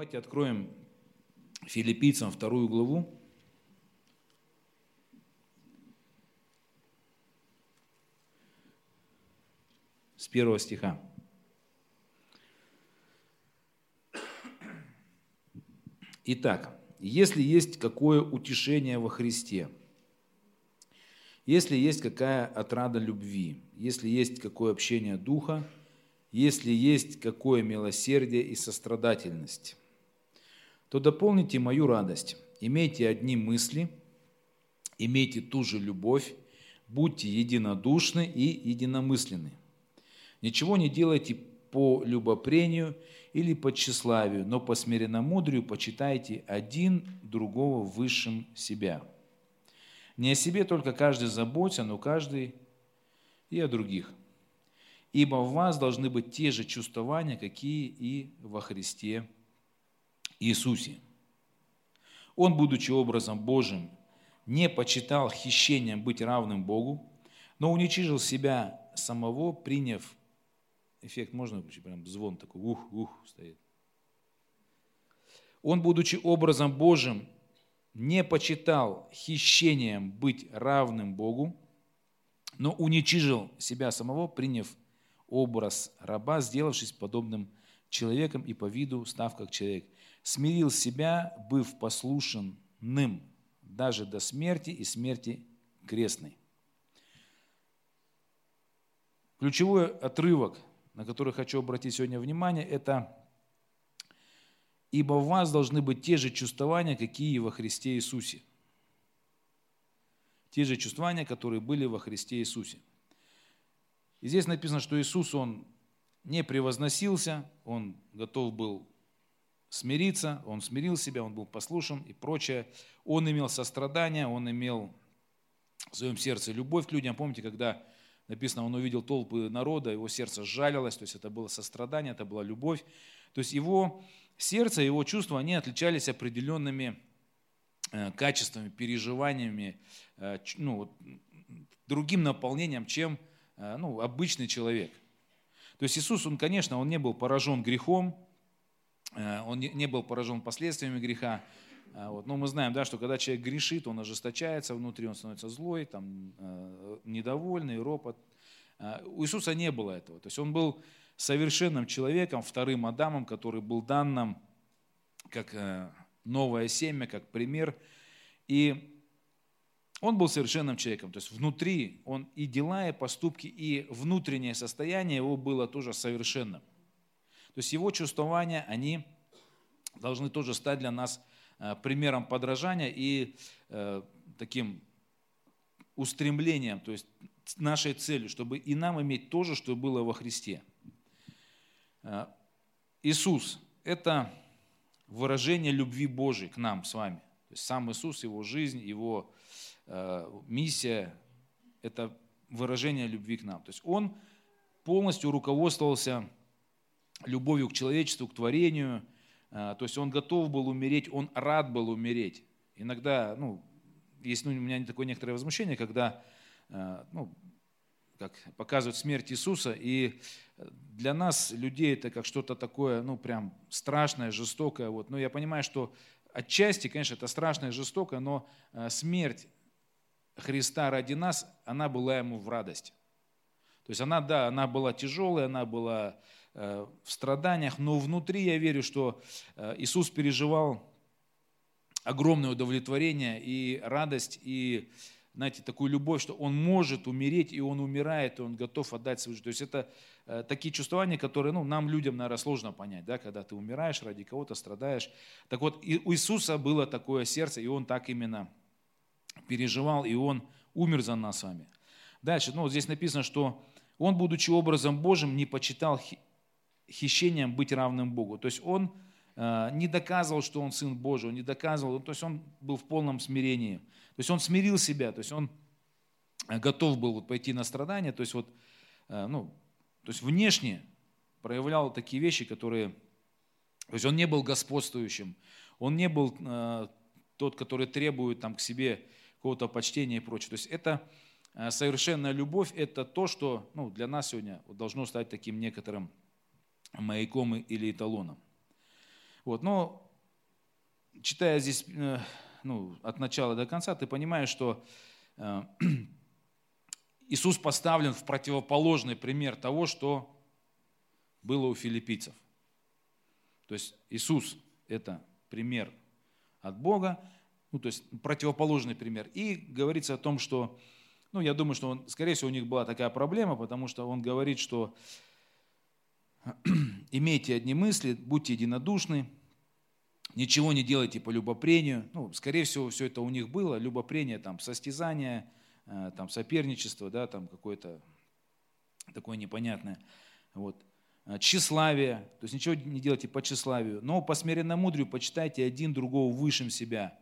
Давайте откроем филиппийцам вторую главу. С первого стиха. Итак, если есть какое утешение во Христе, если есть какая отрада любви, если есть какое общение духа, если есть какое милосердие и сострадательность, то дополните мою радость. Имейте одни мысли, имейте ту же любовь, будьте единодушны и единомысленны. Ничего не делайте по любопрению или по тщеславию, но по смиренномудрию почитайте один другого высшим себя. Не о себе только каждый заботится, но каждый и о других. Ибо в вас должны быть те же чувствования, какие и во Христе Иисусе. Он, будучи образом Божьим, не почитал хищением быть равным Богу, но уничижил себя самого, приняв Эффект можно выключить? Прям звон такой, ух, ух, стоит. Он, будучи образом Божьим, не почитал хищением быть равным Богу, но уничижил себя самого, приняв образ раба, сделавшись подобным человеком и по виду став как человек. Смирил себя, быв послушанным даже до смерти и смерти крестной. Ключевой отрывок – на который хочу обратить сегодня внимание, это «Ибо в вас должны быть те же чувствования, какие и во Христе Иисусе». Те же чувствования, которые были во Христе Иисусе. И здесь написано, что Иисус, Он не превозносился, Он готов был смириться, Он смирил себя, Он был послушен и прочее. Он имел сострадание, Он имел в своем сердце любовь к людям. Помните, когда Написано, он увидел толпы народа, его сердце сжалилось, то есть это было сострадание, это была любовь. То есть его сердце, его чувства, они отличались определенными э, качествами, переживаниями, э, ну, другим наполнением, чем э, ну, обычный человек. То есть Иисус, он, конечно, он не был поражен грехом, он не был поражен последствиями греха, а, вот. Но мы знаем, да, что когда человек грешит, он ожесточается внутри, он становится злой, там, э, недовольный, ропот. У Иисуса не было этого. То есть он был совершенным человеком, вторым Адамом, который был дан нам как э, новое семя, как пример. И он был совершенным человеком. То есть внутри он и дела, и поступки, и внутреннее состояние его было тоже совершенным. То есть его чувствования, они должны тоже стать для нас Э, примером подражания и э, таким устремлением, то есть нашей целью, чтобы и нам иметь то же, что было во Христе. Э, Иисус – это выражение любви Божией к нам с вами. То есть сам Иисус, Его жизнь, Его миссия – это выражение любви к нам. То есть Он полностью руководствовался любовью к человечеству, к творению – а, то есть он готов был умереть, он рад был умереть. Иногда, ну, есть ну, у меня такое некоторое возмущение, когда а, ну, как показывают смерть Иисуса, и для нас, людей, это как что-то такое, ну, прям страшное, жестокое. Вот. Но я понимаю, что отчасти, конечно, это страшное, жестокое, но а, смерть Христа ради нас, она была ему в радость. То есть она, да, она была тяжелая, она была в страданиях, но внутри я верю, что э, Иисус переживал огромное удовлетворение и радость, и, знаете, такую любовь, что Он может умереть, и Он умирает, и Он готов отдать свою жизнь. То есть это э, такие чувствования, которые ну, нам, людям, наверное, сложно понять, да, когда ты умираешь ради кого-то, страдаешь. Так вот, у Иисуса было такое сердце, и Он так именно переживал, и Он умер за нас с вами. Дальше, ну, вот здесь написано, что Он, будучи образом Божьим, не почитал хищением быть равным Богу. То есть он э, не доказывал, что он Сын Божий, он не доказывал, то есть он был в полном смирении. То есть он смирил себя, то есть он э, готов был вот пойти на страдания, то есть вот, э, ну, то есть внешне проявлял такие вещи, которые, то есть он не был господствующим, он не был тот, который требует там к себе какого-то почтения и прочее. То есть это совершенная любовь, это то, что ну, для нас сегодня должно стать таким некоторым маяком или эталоном. Вот, но читая здесь э, ну, от начала до конца, ты понимаешь, что э, Иисус поставлен в противоположный пример того, что было у филиппийцев. То есть Иисус – это пример от Бога, ну, то есть противоположный пример. И говорится о том, что, ну, я думаю, что, он, скорее всего, у них была такая проблема, потому что он говорит, что имейте одни мысли, будьте единодушны, ничего не делайте по любопрению. Ну, скорее всего, все это у них было, любопрение, там, состязание, э, там, соперничество, да, там, какое-то такое непонятное. Вот. Э, тщеславие, то есть ничего не делайте по тщеславию, но по смиренномудрию почитайте один другого высшим себя.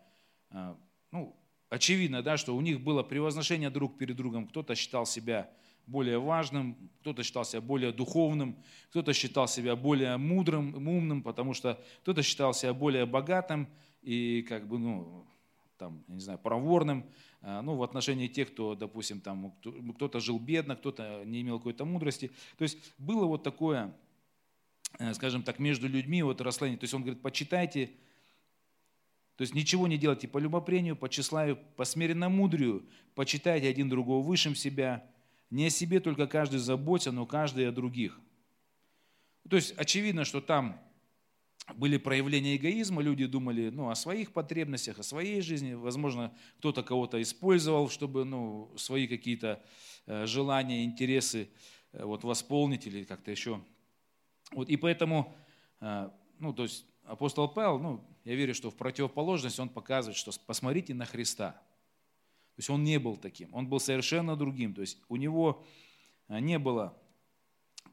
Э, ну, очевидно, да, что у них было превозношение друг перед другом, кто-то считал себя более важным, кто-то считал себя более духовным, кто-то считал себя более мудрым, умным, потому что кто-то считал себя более богатым и как бы, ну, там, я не знаю, проворным, э, ну, в отношении тех, кто, допустим, там, кто-то жил бедно, кто-то не имел какой-то мудрости. То есть было вот такое, э, скажем так, между людьми вот расслоение. То есть он говорит, почитайте, то есть ничего не делайте по любопрению, по тщеславию, по смиренномудрию, почитайте один другого высшим себя, не о себе только каждый заботится, но каждый о других. То есть очевидно, что там были проявления эгоизма, люди думали ну, о своих потребностях, о своей жизни. Возможно, кто-то кого-то использовал, чтобы ну, свои какие-то э, желания, интересы э, вот, восполнить или как-то еще. Вот, и поэтому, э, ну, то есть апостол Павел, ну, я верю, что в противоположность он показывает, что посмотрите на Христа. То есть он не был таким, он был совершенно другим. То есть у него а, не было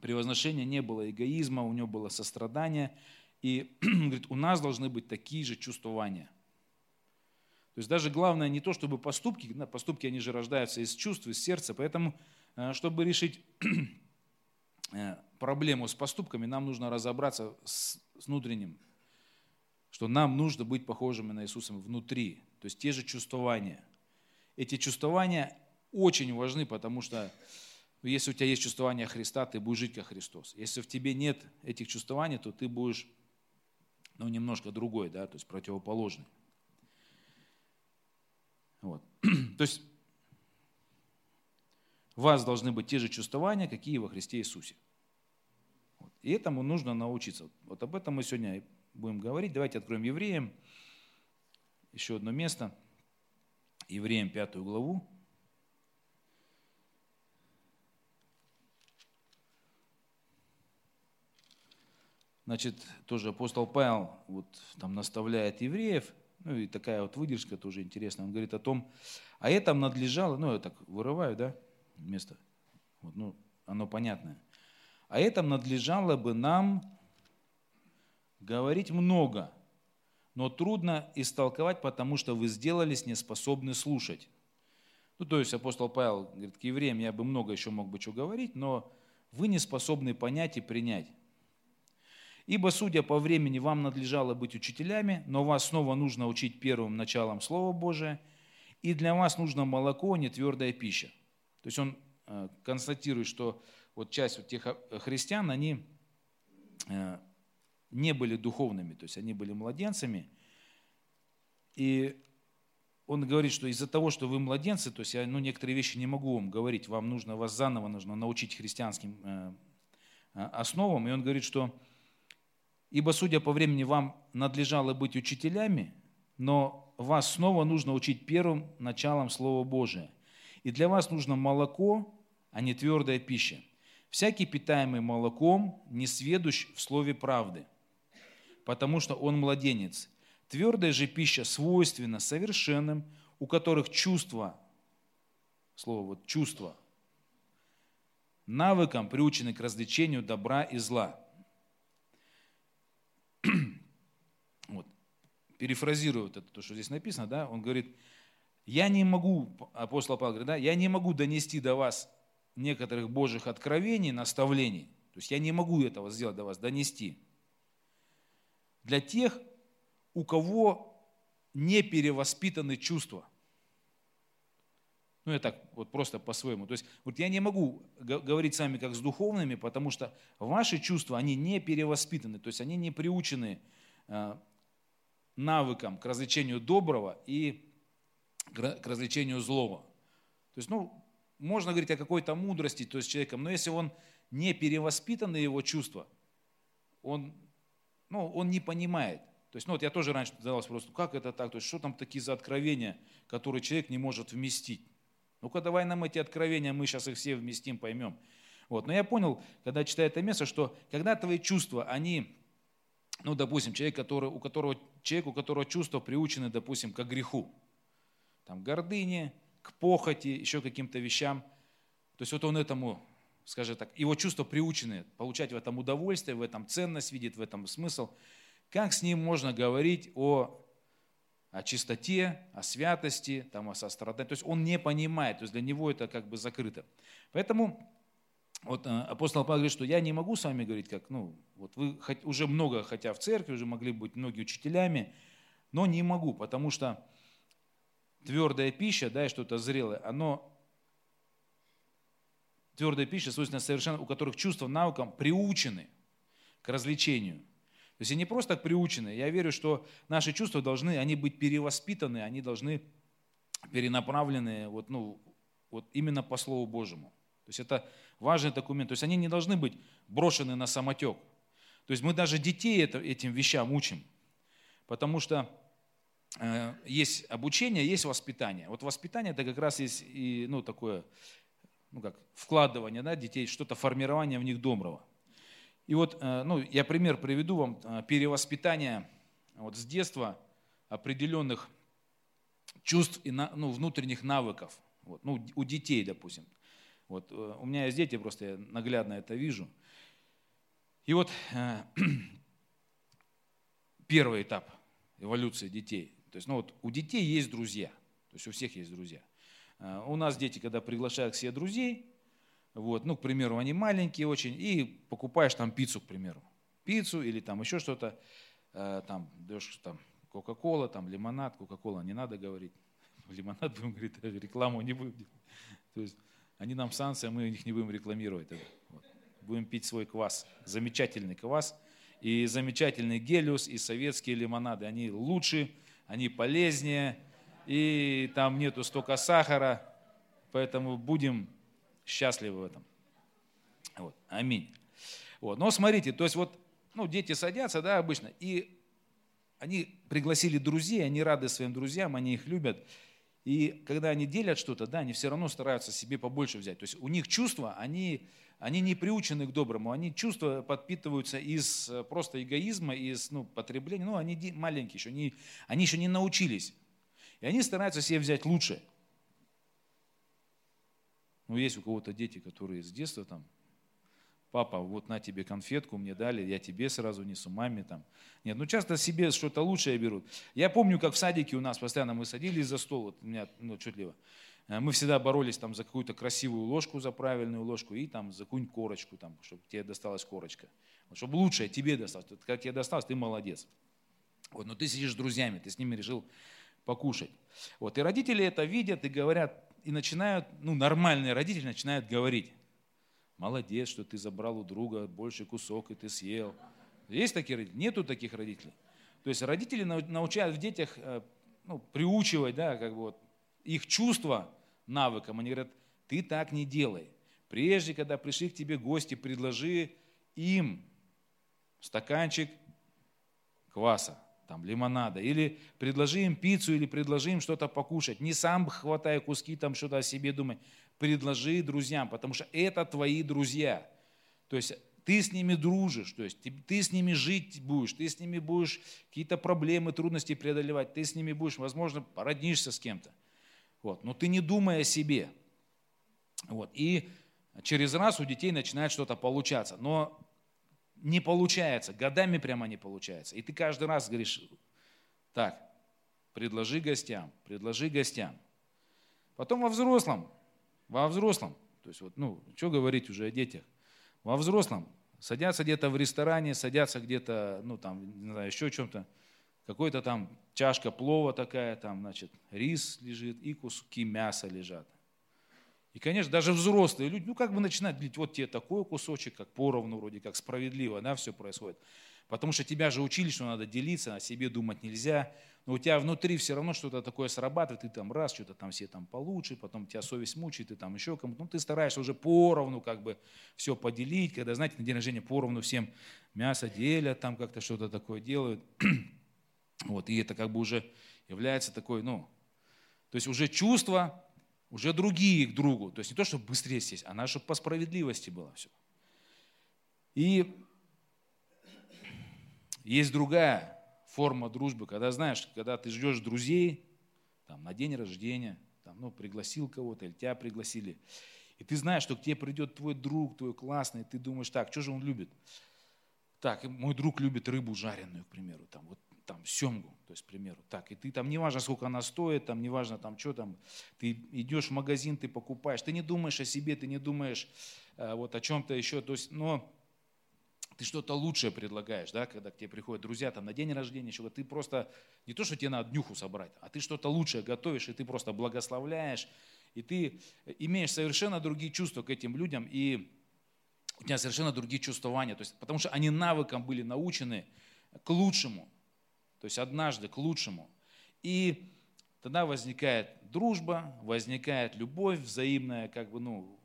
превозношения, не было эгоизма, у него было сострадание. И говорит, у нас должны быть такие же чувствования. То есть даже главное не то, чтобы поступки, поступки они же рождаются из чувств, из сердца, поэтому, а, чтобы решить э, проблему с поступками, нам нужно разобраться с внутренним, что нам нужно быть похожими на Иисуса внутри, то есть те же чувствования – эти чувствования очень важны, потому что ну, если у тебя есть чувствование Христа, ты будешь жить как Христос. Если в тебе нет этих чувствований, то ты будешь ну, немножко другой, да, то есть противоположный. Вот. То есть у вас должны быть те же чувствования, какие во Христе Иисусе. Вот. И этому нужно научиться. Вот об этом мы сегодня будем говорить. Давайте откроем Евреям. Еще одно место – Евреям пятую главу. Значит, тоже апостол Павел вот там наставляет евреев, ну и такая вот выдержка тоже интересная. Он говорит о том, а это надлежало, ну я так вырываю, да, место, вот, ну оно понятное. А это надлежало бы нам говорить много, но трудно истолковать, потому что вы сделались неспособны слушать. Ну, то есть апостол Павел говорит, к евреям я бы много еще мог бы что говорить, но вы не способны понять и принять. Ибо, судя по времени, вам надлежало быть учителями, но вас снова нужно учить первым началом Слова Божия, и для вас нужно молоко, а не твердая пища. То есть он э, констатирует, что вот часть вот тех э, христиан, они э, не были духовными, то есть они были младенцами. И он говорит, что из-за того, что вы младенцы, то есть я ну, некоторые вещи не могу вам говорить, вам нужно, вас заново нужно научить христианским э, э, основам. И он говорит, что ибо, судя по времени, вам надлежало быть учителями, но вас снова нужно учить первым началом Слова Божия. И для вас нужно молоко, а не твердая пища. Всякий питаемый молоком не сведущ в слове правды – потому что он младенец. Твердая же пища свойственна совершенным, у которых чувства, слово вот чувства, навыкам приучены к развлечению добра и зла. Вот. Перефразирую это, то, что здесь написано, да, он говорит, я не могу, апостол Павел говорит, да, я не могу донести до вас некоторых Божьих откровений, наставлений. То есть я не могу этого сделать до вас, донести для тех, у кого не перевоспитаны чувства. Ну, я так вот просто по-своему. То есть, вот я не могу говорить с вами как с духовными, потому что ваши чувства, они не перевоспитаны, то есть они не приучены э, навыкам к развлечению доброго и к развлечению злого. То есть, ну, можно говорить о какой-то мудрости, то есть человеком, но если он не перевоспитаны его чувства, он, ну, он не понимает. То есть, ну вот я тоже раньше задавался вопрос, как это так, то есть что там такие за откровения, которые человек не может вместить. Ну-ка давай нам эти откровения, мы сейчас их все вместим, поймем. Вот. Но я понял, когда читаю это место, что когда твои чувства, они, ну, допустим, человек, который, у которого, человек, у которого чувства приучены, допустим, к греху, там, гордыне, к похоти, еще каким-то вещам, то есть вот он этому, скажем так, его чувства приучены получать в этом удовольствие, в этом ценность видит, в этом смысл. Как с ним можно говорить о о чистоте, о святости, там, о сострадании. То есть он не понимает, то есть для него это как бы закрыто. Поэтому вот э, апостол Павел говорит, что я не могу с вами говорить, как, ну, вот вы уже много, хотя в церкви, уже могли быть многие учителями, но не могу, потому что твердая пища, да, и что-то зрелое, оно, твердая пища, свойственно совершенно, у которых чувства навыкам приучены к развлечению. То есть они просто так приучены. Я верю, что наши чувства должны, они быть перевоспитаны, они должны перенаправлены вот, ну, вот именно по Слову Божьему. То есть это важный документ. То есть они не должны быть брошены на самотек. То есть мы даже детей это, этим вещам учим. Потому что э, есть обучение, есть воспитание. Вот воспитание это как раз есть и, ну, такое, ну как, вкладывание да, детей, что-то формирование в них доброго. И вот, э, ну, я пример приведу вам, э, перевоспитание вот с детства определенных чувств и ну, внутренних навыков. Вот, ну, у детей, допустим. Вот, э, у меня есть дети, просто я наглядно это вижу. И вот первый этап эволюции детей. То есть, ну вот у детей есть друзья, то есть у всех есть друзья. У нас дети, когда приглашают к себе друзей, вот, ну, к примеру, они маленькие очень, и покупаешь там пиццу, к примеру. Пиццу или там еще что-то, э, там, даешь там Кока-Кола, там лимонад, Кока-Кола не надо говорить. Лимонад будем говорить, рекламу не будем делать. То есть они нам санкции, а мы их не будем рекламировать. Вот. Будем пить свой квас, замечательный квас, и замечательный гелиус, и советские лимонады. Они лучше, они полезнее, и там нету столько сахара, поэтому будем счастливы в этом. Вот. Аминь. Вот. Но смотрите, то есть вот ну, дети садятся, да, обычно, и они пригласили друзей, они рады своим друзьям, они их любят. И когда они делят что-то, да, они все равно стараются себе побольше взять. То есть у них чувства, они, они не приучены к доброму, они чувства подпитываются из э, просто эгоизма, из ну, потребления. Ну, они маленькие еще, они, они еще не научились. Они стараются себе взять лучшее. Ну, есть у кого-то дети, которые с детства там, папа, вот на тебе конфетку мне дали, я тебе сразу несу, маме там. Нет, ну часто себе что-то лучшее берут. Я помню, как в садике у нас постоянно мы садились за стол, вот у меня, ну, чуть ли э, мы всегда боролись там за какую-то красивую ложку, за правильную ложку и там за какую-нибудь корочку, там, чтобы тебе досталась корочка. Вот, чтобы лучшее тебе досталось. Как тебе досталось, ты молодец. Вот, но ты сидишь с друзьями, ты с ними решил покушать. Вот, и родители это видят и говорят, и начинают, ну, нормальные родители начинают говорить, молодец, что ты забрал у друга больший кусок, и ты съел. Есть такие родители? Нету таких родителей. То есть родители научают в детях, э, ну, приучивать, да, как бы вот, их чувства навыкам. Они говорят, ты так не делай. Прежде, когда пришли к тебе гости, предложи им стаканчик кваса там, лимонада, или предложи им пиццу, или предложи им что-то покушать. Не сам хватай куски, там что-то о себе думай. Предложи друзьям, потому что это твои друзья. То есть ты с ними дружишь, то есть ты, ты с ними жить будешь, ты с ними будешь какие-то проблемы, трудности преодолевать, ты с ними будешь, возможно, породнишься с кем-то. Вот. Но ты не думай о себе. Вот. И через раз у детей начинает что-то получаться. Но не получается, годами прямо не получается. И ты каждый раз говоришь, так, предложи гостям, предложи гостям. Потом во взрослом, во взрослом, то есть вот, ну, что говорить уже о детях, во взрослом садятся где-то в ресторане, садятся где-то, ну, там, не знаю, еще чем-то, какой-то там чашка плова такая, там, значит, рис лежит и куски мяса лежат. И, конечно, даже взрослые люди, ну, как бы начинают говорить, вот тебе такой кусочек, как поровну, вроде как справедливо, да, все происходит. Потому что тебя же учили, что надо делиться, о себе думать нельзя. Но у тебя внутри все равно что-то такое срабатывает, ты там раз, что-то там все там получше, потом тебя совесть мучает, ты там еще кому-то. Ну, ты стараешься уже поровну как бы все поделить, когда, знаете, на день рождения поровну всем мясо делят, там как-то что-то такое делают. вот, и это как бы уже является такой, ну, то есть уже чувства, уже другие к другу. То есть не то, чтобы быстрее сесть, а надо, чтобы по справедливости было все. И есть другая форма дружбы, когда, знаешь, когда ты ждешь друзей, там, на день рождения, там, ну, пригласил кого-то, или тебя пригласили, и ты знаешь, что к тебе придет твой друг, твой классный, и ты думаешь, так, что же он любит? Так, мой друг любит рыбу жареную, к примеру, там, вот там, семгу, то есть, к примеру, так, и ты там, неважно, сколько она стоит, там, неважно, там, что там, ты идешь в магазин, ты покупаешь, ты не думаешь о себе, ты не думаешь э, вот о чем-то еще, то есть, но ты что-то лучшее предлагаешь, да, когда к тебе приходят друзья там на день рождения, чего ты просто, не то, что тебе надо днюху собрать, а ты что-то лучшее готовишь, и ты просто благословляешь, и ты имеешь совершенно другие чувства к этим людям, и у тебя совершенно другие чувствования, то есть, потому что они навыкам были научены к лучшему, то есть однажды к лучшему. И тогда возникает дружба, возникает любовь взаимная, как бы, ну,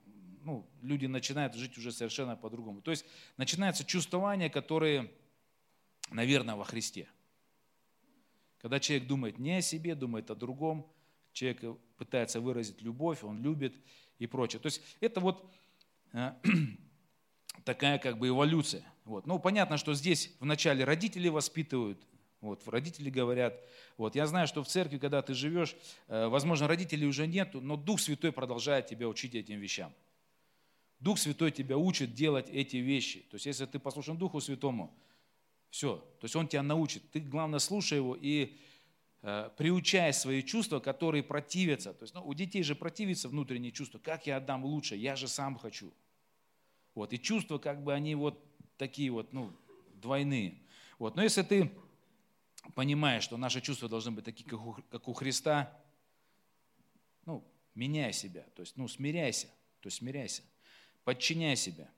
ну, люди начинают жить уже совершенно по-другому. То есть начинаются чувствования, которые, наверное, во Христе. Когда человек думает не о себе, думает о другом, человек пытается выразить любовь, он любит и прочее. То есть это вот э, такая как бы эволюция. Вот. Ну, понятно, что здесь вначале родители воспитывают, вот, родители говорят. Вот, я знаю, что в церкви, когда ты живешь, э, возможно, родителей уже нету, но Дух Святой продолжает тебя учить этим вещам. Дух Святой тебя учит делать эти вещи. То есть, если ты послушан Духу Святому, все. То есть, Он тебя научит. Ты, главное, слушай Его и э, приучай свои чувства, которые противятся. То есть, ну, у детей же противится внутренние чувства. Как я отдам лучше? Я же сам хочу. Вот. И чувства, как бы, они вот такие вот, ну, двойные. Вот. Но если ты понимаешь, что наши чувства должны быть такие, как у, как у Христа, ну, меняй себя. То есть, ну, смиряйся. То есть, смиряйся подчиняй себя,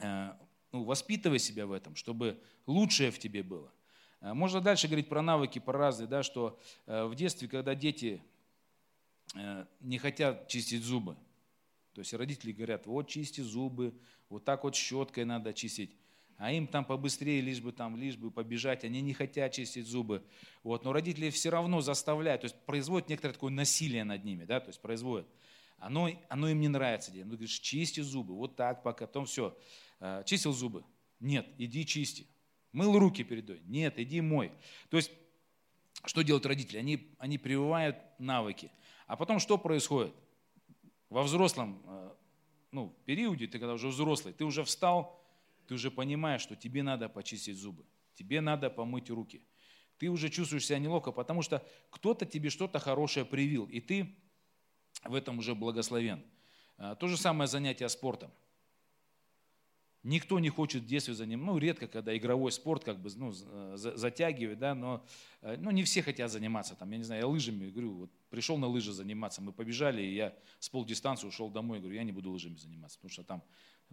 э, ну, воспитывай себя в этом, чтобы лучшее в тебе было. Э, можно дальше говорить про навыки, про разные, да, что э, в детстве, когда дети не хотят чистить зубы, то есть родители говорят, вот чисти зубы, вот так вот щеткой надо чистить, а им там побыстрее, лишь бы там, лишь бы побежать, они не хотят чистить зубы. Вот, но родители все равно заставляют, то есть производят некоторое такое насилие над ними, да, то есть производят. Оно, оно им не нравится. Ну, говоришь, чисти зубы, вот так, пока, потом все. А, чистил зубы? Нет, иди чисти. Мыл руки передой? Нет, иди мой. То есть, что делают родители? Они, они прививают навыки. А потом что происходит? Во взрослом а, ну, периоде, ты когда уже взрослый, ты уже встал, ты уже понимаешь, что тебе надо почистить зубы, тебе надо помыть руки. Ты уже чувствуешь себя неловко, потому что кто-то тебе что-то хорошее привил, и ты в этом уже благословен. А, то же самое занятие спортом. Никто не хочет в детстве заниматься, ну, редко, когда игровой спорт как бы ну, затягивает, да, но э, ну, не все хотят заниматься. Там, я не знаю, я лыжами, говорю, вот пришел на лыжи заниматься, мы побежали, и я с полдистанции ушел домой, говорю, я не буду лыжами заниматься, потому что там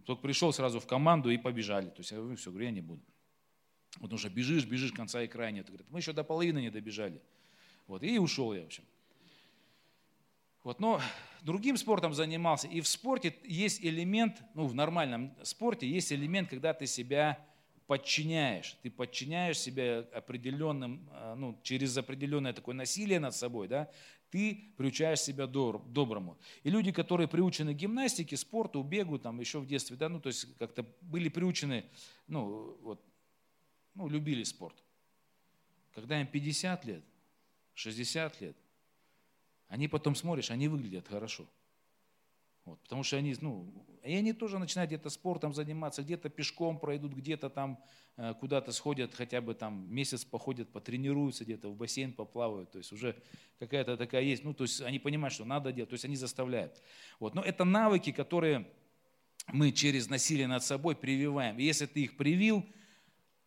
только пришел сразу в команду и побежали. То есть я говорю, все, говорю, я не буду. Потому что бежишь, бежишь, конца и края нет. Говорит, мы еще до половины не добежали. Вот, и ушел я, в общем. Вот, но другим спортом занимался. И в спорте есть элемент, ну в нормальном спорте есть элемент, когда ты себя подчиняешь. Ты подчиняешь себя определенным, э, ну, через определенное такое насилие над собой, да, ты приучаешь себя доброму. И люди, которые приучены к гимнастике, спорту, бегу, там еще в детстве, да, ну, то есть как-то были приучены, ну, вот, ну, любили спорт. Когда им 50 лет, 60 лет, они потом смотришь, они выглядят хорошо. Вот, потому что они, ну, и они тоже начинают где-то спортом заниматься, где-то пешком пройдут, где-то там э, куда-то сходят, хотя бы там месяц походят, потренируются где-то, в бассейн поплавают, то есть уже какая-то такая есть, ну, то есть они понимают, что надо делать, то есть они заставляют. Вот, но это навыки, которые мы через насилие над собой прививаем. И если ты их привил,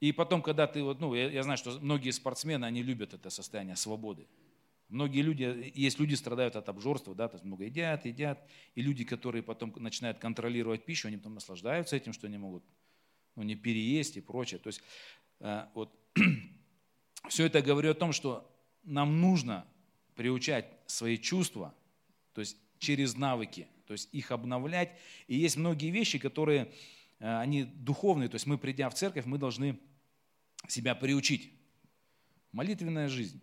и потом, когда ты, вот, ну, я, я знаю, что многие спортсмены, они любят это состояние свободы. Многие люди, есть люди страдают от обжорства, да, то есть много едят, едят, и люди, которые потом начинают контролировать пищу, они потом наслаждаются этим, что они могут ну, не переесть и прочее. То есть э, вот, все это говорю о том, что нам нужно приучать свои чувства, то есть через навыки, то есть их обновлять. И есть многие вещи, которые, э, они духовные, то есть мы, придя в церковь, мы должны себя приучить. Молитвенная жизнь.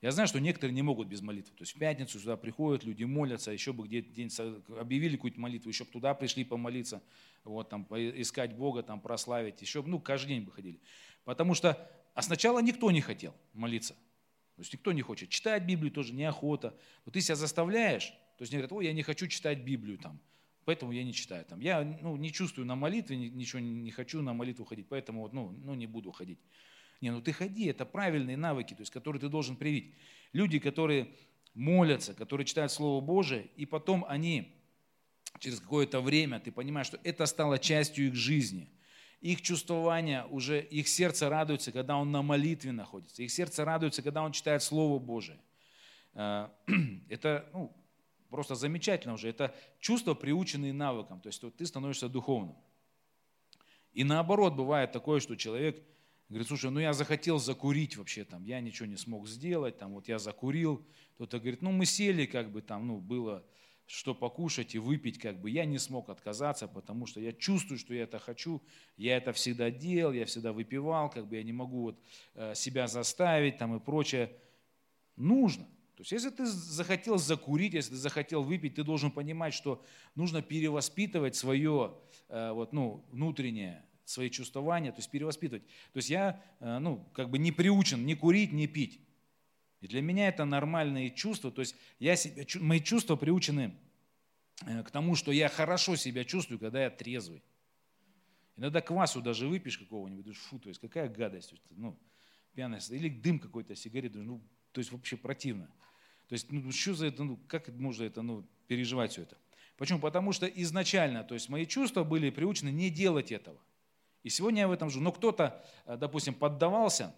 Я знаю, что некоторые не могут без молитвы. То есть в пятницу сюда приходят, люди молятся, еще бы где-то день объявили какую-то молитву, еще бы туда пришли помолиться, вот, там, искать Бога, там, прославить, еще ну, каждый день бы ходили. Потому что, а сначала никто не хотел молиться. То есть никто не хочет. Читать Библию тоже неохота. Вот ты себя заставляешь, то есть они говорят, ой, я не хочу читать Библию там, поэтому я не читаю там. Я ну, не чувствую на молитве, ничего не хочу на молитву ходить, поэтому вот, ну, ну, не буду ходить. Не, ну ты ходи, это правильные навыки, то есть, которые ты должен привить. Люди, которые молятся, которые читают Слово Божие, и потом они через какое-то время, ты понимаешь, что это стало частью их жизни. Их чувствование уже, их сердце радуется, когда он на молитве находится. Их сердце радуется, когда он читает Слово Божие. Э, это ну, просто замечательно уже. Это чувство, приученные навыкам. То есть ты становишься духовным. И наоборот, бывает такое, что человек – Говорит, слушай, ну я захотел закурить вообще там, я ничего не смог сделать, там вот я закурил. Кто-то говорит, ну мы сели, как бы там, ну было что покушать и выпить, как бы я не смог отказаться, потому что я чувствую, что я это хочу, я это всегда делал, я всегда выпивал, как бы я не могу вот э, себя заставить там и прочее. Нужно. То есть если ты захотел закурить, если ты захотел выпить, ты должен понимать, что нужно перевоспитывать свое э, вот, ну, внутреннее свои чувствования, то есть перевоспитывать. То есть я э, ну, как бы не приучен ни курить, ни пить. И для меня это нормальные чувства, то есть я себя, мои чувства приучены э, к тому, что я хорошо себя чувствую, когда я трезвый. Иногда квасу даже выпьешь какого-нибудь, думаешь, фу, то есть какая гадость, ну, пьяность, или дым какой-то, сигарет, ну, то есть вообще противно. То есть, ну, что за это, ну, как можно это, ну, переживать все это? Почему? Потому что изначально, то есть мои чувства были приучены не делать этого. И сегодня я в этом живу. Но кто-то, э, допустим, поддавался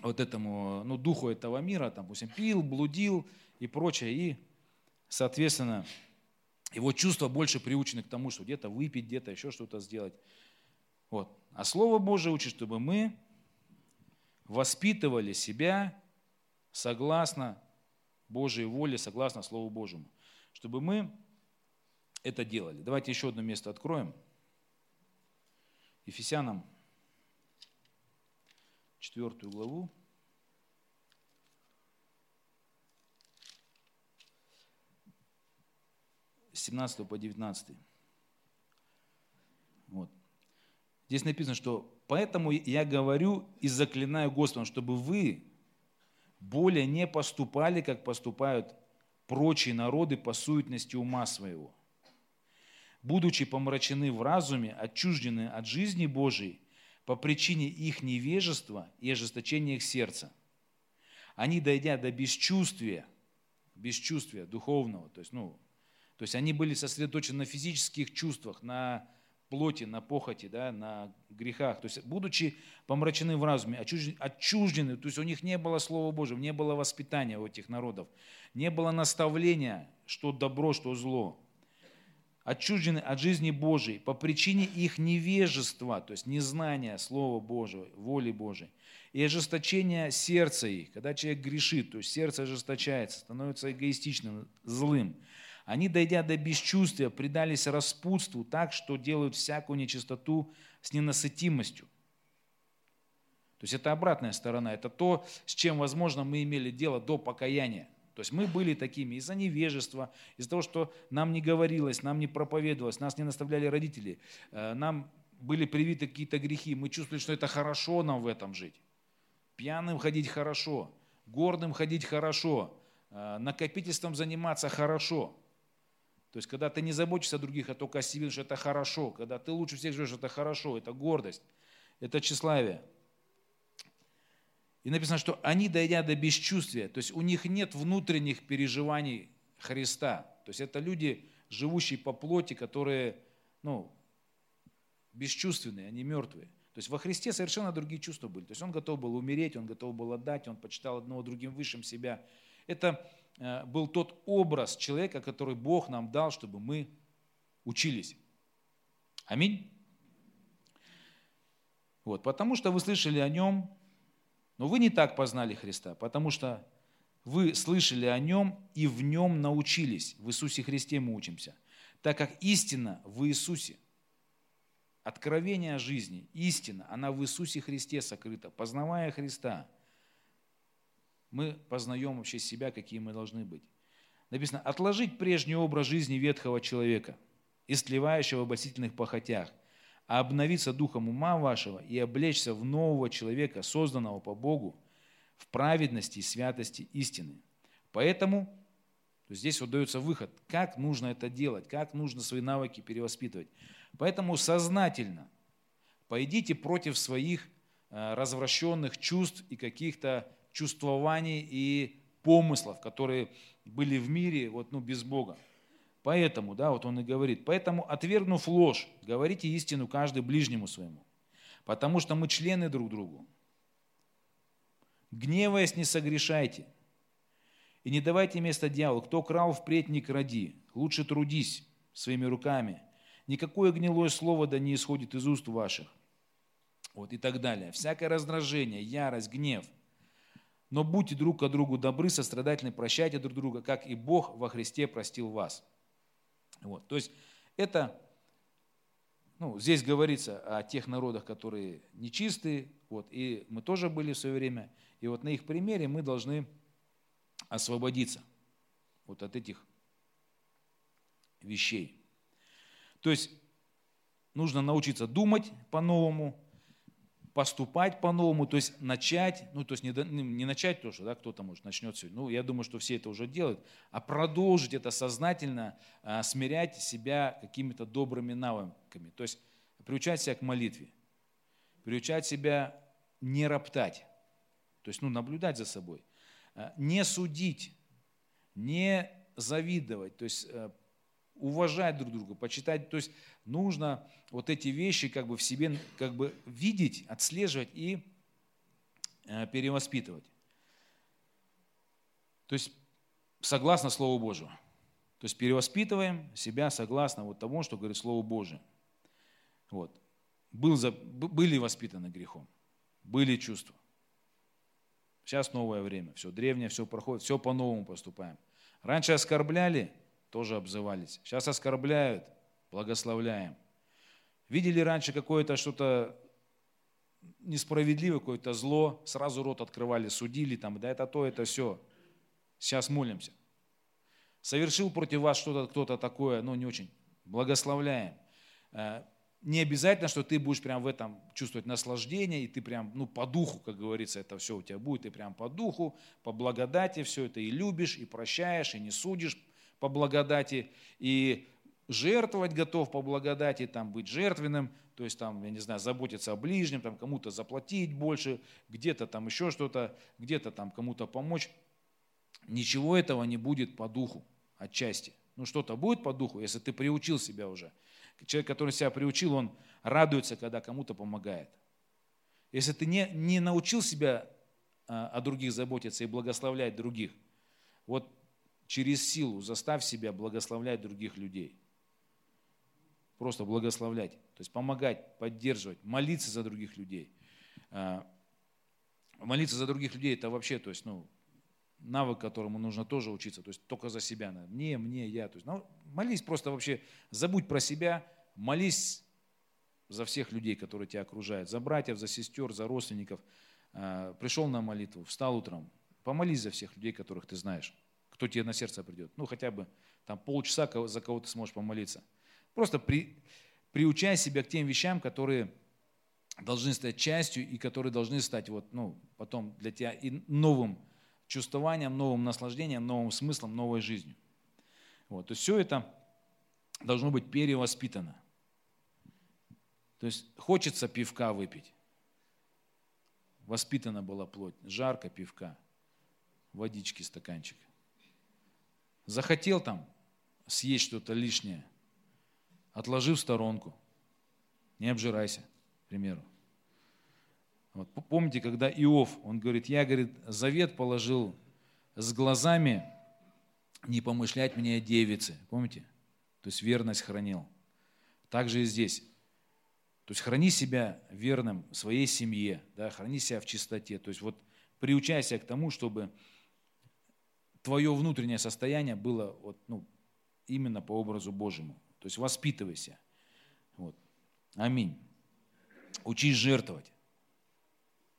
вот этому, ну, духу этого мира, там, допустим, пил, блудил и прочее, и, соответственно, его чувства больше приучены к тому, что где-то выпить, где-то еще что-то сделать. Вот. А Слово Божие учит, чтобы мы воспитывали себя согласно Божьей воле, согласно Слову Божьему. Чтобы мы это делали. Давайте еще одно место откроем. Ефесянам 4 главу. С 17 по 19. Вот. Здесь написано, что поэтому я говорю и заклинаю Господом, чтобы вы более не поступали, как поступают прочие народы по суетности ума своего будучи помрачены в разуме, отчуждены от жизни Божией по причине их невежества и ожесточения их сердца. Они, дойдя до бесчувствия, бесчувствия духовного, то есть, ну, то есть они были сосредоточены на физических чувствах, на плоти, на похоти, да, на грехах. То есть, будучи помрачены в разуме, отчуждены, то есть у них не было Слова Божьего, не было воспитания у этих народов, не было наставления, что добро, что зло отчуждены от жизни Божией по причине их невежества, то есть незнания Слова Божьего, воли Божией, и ожесточения сердца их. Когда человек грешит, то есть сердце ожесточается, становится эгоистичным, злым. Они, дойдя до бесчувствия, предались распутству так, что делают всякую нечистоту с ненасытимостью. То есть это обратная сторона, это то, с чем, возможно, мы имели дело до покаяния. То есть мы были такими из-за невежества, из-за того, что нам не говорилось, нам не проповедовалось, нас не наставляли родители, э, нам были привиты какие-то грехи, мы чувствовали, что это хорошо нам в этом жить. Пьяным ходить хорошо, гордым ходить хорошо, э, накопительством заниматься хорошо. То есть, когда ты не заботишься о других, а только о себе, что это хорошо. Когда ты лучше всех живешь, это хорошо, это гордость, это тщеславие. И написано, что они, дойдя до бесчувствия, то есть у них нет внутренних переживаний Христа. То есть это люди, живущие по плоти, которые ну, бесчувственные, они мертвые. То есть во Христе совершенно другие чувства были. То есть он готов был умереть, он готов был отдать, он почитал одного другим высшим себя. Это э, был тот образ человека, который Бог нам дал, чтобы мы учились. Аминь. Вот, потому что вы слышали о нем, но вы не так познали Христа, потому что вы слышали о нем и в нем научились. В Иисусе Христе мы учимся. Так как истина в Иисусе. Откровение жизни, истина, она в Иисусе Христе сокрыта. Познавая Христа, мы познаем вообще себя, какие мы должны быть. Написано, отложить прежний образ жизни ветхого человека, истлевающего в обольстительных похотях, а обновиться духом ума вашего и облечься в нового человека, созданного по Богу, в праведности и святости истины. Поэтому здесь вот дается выход, как нужно это делать, как нужно свои навыки перевоспитывать. Поэтому сознательно пойдите против своих э, развращенных чувств и каких-то чувствований и помыслов, которые были в мире вот, ну, без Бога. Поэтому, да, вот он и говорит, поэтому, отвергнув ложь, говорите истину каждый ближнему своему, потому что мы члены друг другу. Гневаясь, не согрешайте. И не давайте место дьяволу. Кто крал, впредь не кради. Лучше трудись своими руками. Никакое гнилое слово да не исходит из уст ваших. Вот и так далее. Всякое раздражение, ярость, гнев. Но будьте друг к другу добры, сострадательны, прощайте друг друга, как и Бог во Христе простил вас. Вот. То есть это, ну, здесь говорится о тех народах, которые нечистые, вот, и мы тоже были в свое время – и вот на их примере мы должны освободиться вот от этих вещей. То есть нужно научиться думать по-новому, поступать по-новому, то есть начать, ну то есть не, не начать то, что да, кто-то может начнет сегодня, ну я думаю, что все это уже делают, а продолжить это сознательно, а, смирять себя какими-то добрыми навыками, то есть приучать себя к молитве, приучать себя не роптать, то есть, ну, наблюдать за собой. Э, не судить, не завидовать, то есть э, уважать друг друга, почитать. То есть нужно вот эти вещи как бы в себе как бы видеть, отслеживать и э, перевоспитывать. То есть согласно Слову Божьему. То есть перевоспитываем себя согласно вот тому, что говорит Слово Божие. Вот. Был, были воспитаны грехом, были чувства. Сейчас новое время, все древнее, все проходит, все по-новому поступаем. Раньше оскорбляли, тоже обзывались. Сейчас оскорбляют, благословляем. Видели раньше какое-то что-то несправедливое, какое-то зло, сразу рот открывали, судили, там, да это то, это все. Сейчас молимся. Совершил против вас что-то кто-то такое, ну не очень, благословляем. Э, не обязательно, что ты будешь прям в этом чувствовать наслаждение, и ты прям, ну, по духу, как говорится, это все у тебя будет, ты прям по духу, по благодати все это и любишь, и прощаешь, и не судишь по благодати, и жертвовать готов по благодати, там, быть жертвенным, то есть там, я не знаю, заботиться о ближнем, там, кому-то заплатить больше, где-то там еще что-то, где-то там кому-то помочь. Ничего этого не будет по духу, отчасти. Ну, что-то будет по духу, если ты приучил себя уже – Человек, который себя приучил, он радуется, когда кому-то помогает. Если ты не, не научил себя а, о других заботиться и благословлять других, вот через силу заставь себя благословлять других людей. Просто благословлять, то есть помогать, поддерживать, молиться за других людей. А, молиться за других людей это вообще, то есть, ну, навык, которому нужно тоже учиться, то есть только за себя. Мне, мне, я. То есть, ну, молись просто вообще, забудь про себя, молись за всех людей, которые тебя окружают, за братьев, за сестер, за родственников. А, пришел на молитву, встал утром, помолись за всех людей, которых ты знаешь, кто тебе на сердце придет. Ну, хотя бы там полчаса за кого ты сможешь помолиться. Просто при, приучай себя к тем вещам, которые должны стать частью и которые должны стать вот, ну, потом для тебя и новым чувствованием, новым наслаждением, новым смыслом, новой жизнью. Вот. То есть все это должно быть перевоспитано. То есть хочется пивка выпить. Воспитана была плоть. Жарко пивка. Водички стаканчик. Захотел там съесть что-то лишнее. Отложи в сторонку. Не обжирайся, к примеру. Вот, помните, когда Иов, он говорит, я, говорит, завет положил с глазами не помышлять мне о девице. Помните? То есть верность хранил. Также и здесь. То есть храни себя верным своей семье, да, храни себя в чистоте. То есть вот приучайся к тому, чтобы твое внутреннее состояние было вот, ну, именно по образу Божьему. То есть воспитывайся. Вот. Аминь. Учись жертвовать.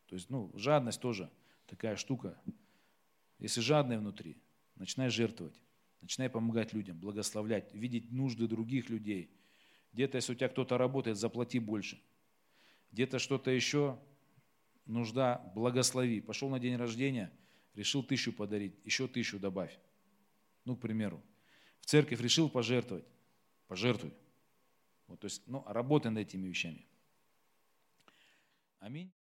То есть, ну, жадность тоже такая штука. Если жадный внутри, начинай жертвовать. Начинай помогать людям, благословлять, видеть нужды других людей. Где-то, если у тебя кто-то работает, заплати больше. Где-то что-то еще, нужда, благослови. Пошел на день рождения, решил тысячу подарить, еще тысячу добавь. Ну, к примеру. В церковь решил пожертвовать, пожертвуй. Вот, то есть, ну, работай над этими вещами. Аминь.